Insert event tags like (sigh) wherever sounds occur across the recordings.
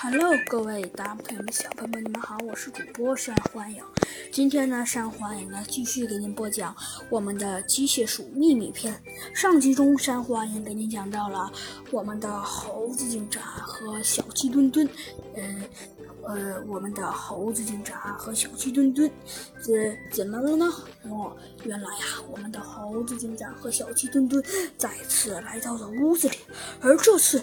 Hello，各位大朋友们、小朋友们，你们好，我是主播山欢迎。今天呢，山欢迎呢继续给您播讲我们的机械鼠秘密篇。上集中，山欢迎给您讲到了我们的猴子警长和小鸡墩墩，嗯、呃我们的猴子警长和小鸡墩墩这怎么了呢？哦原来呀我们的猴子警长和小鸡墩墩再次来到了屋子里而这次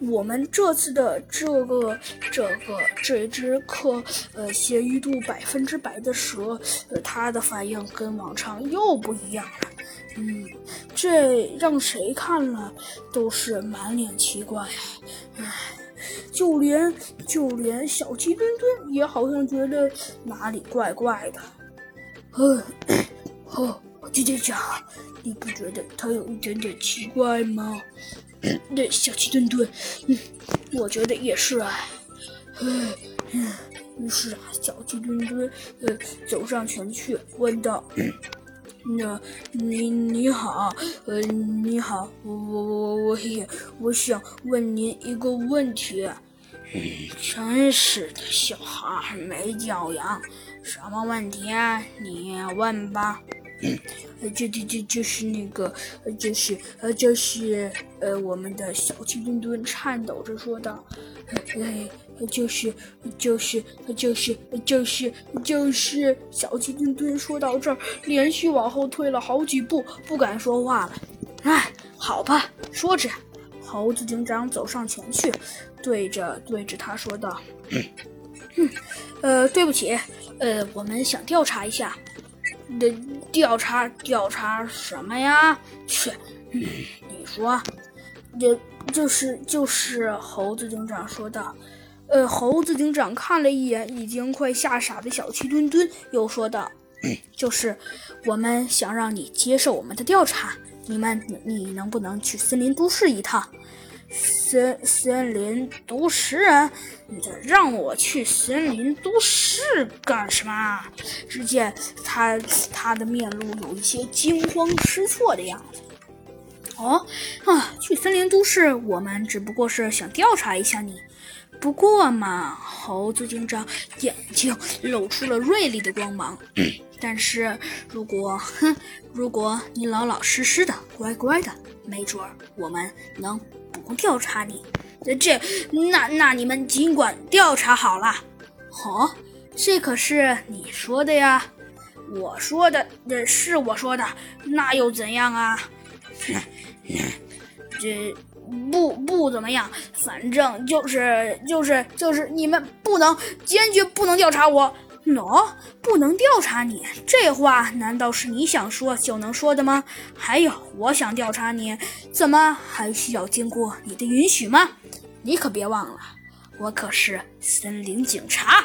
我们这次的这个这个这只克呃咸鱼度百分之百的蛇呃它的反应跟往常又不一样了。嗯这让谁看了都是满脸奇怪唉就连就连小鸡墩墩也好像觉得哪里怪怪的。呵，呵，姐姐姐，你不觉得他有一点点奇怪吗？对，小鸡墩墩，嗯，我觉得也是啊。嗯，于是啊，小鸡墩墩呃走上前去问道。那，你你好，呃，你好，我我我我我想问您一个问题。真是的小孩没教养，什么问题啊？你问吧。就就就就是那个，就是呃就是呃我们的小气墩墩颤抖着说道。(laughs) 就是，就是，就是，就是，就是。小鸡墩墩说到这儿，连续往后退了好几步，不敢说话了。哎，好吧。说着，猴子警长走上前去，对着对着他说道：“、嗯，呃，对不起，呃，我们想调查一下。”的调查调查什么呀？去，嗯、你说，这就是就是猴子警长说道。呃猴子警长看了一眼已经快吓傻的小七墩墩又说道 (clears throat) 就是我们想让你接受我们的调查你们你能不能去森林都市一趟？森森林都市你这让我去森林都市干什么只见他他的面露有一些惊慌失措的样子。哦啊去森林都市我们只不过是想调查一下你。不过嘛猴子警长眼睛露出了锐利的光芒。(clears throat) 但是如果哼如果你老老实实的乖乖的没准儿我们能不调查你。这那那你们尽管调查好了。好这可是你说的呀。(laughs) 我说的那是我说的。那又怎样啊？哼这不不怎么样反正就是就是就是你们不能坚决不能调查我。喏不能调查你这话难道是你想说就能说的吗？还有我想调查你怎么还需要经过你的允许吗？你可别忘了我可是森林警察。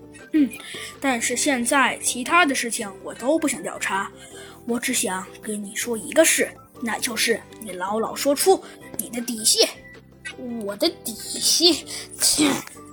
嗯但是现在其他的事情我都不想调查我只想跟你说一个事那就是你老老说出你的底细我的底细切 (laughs)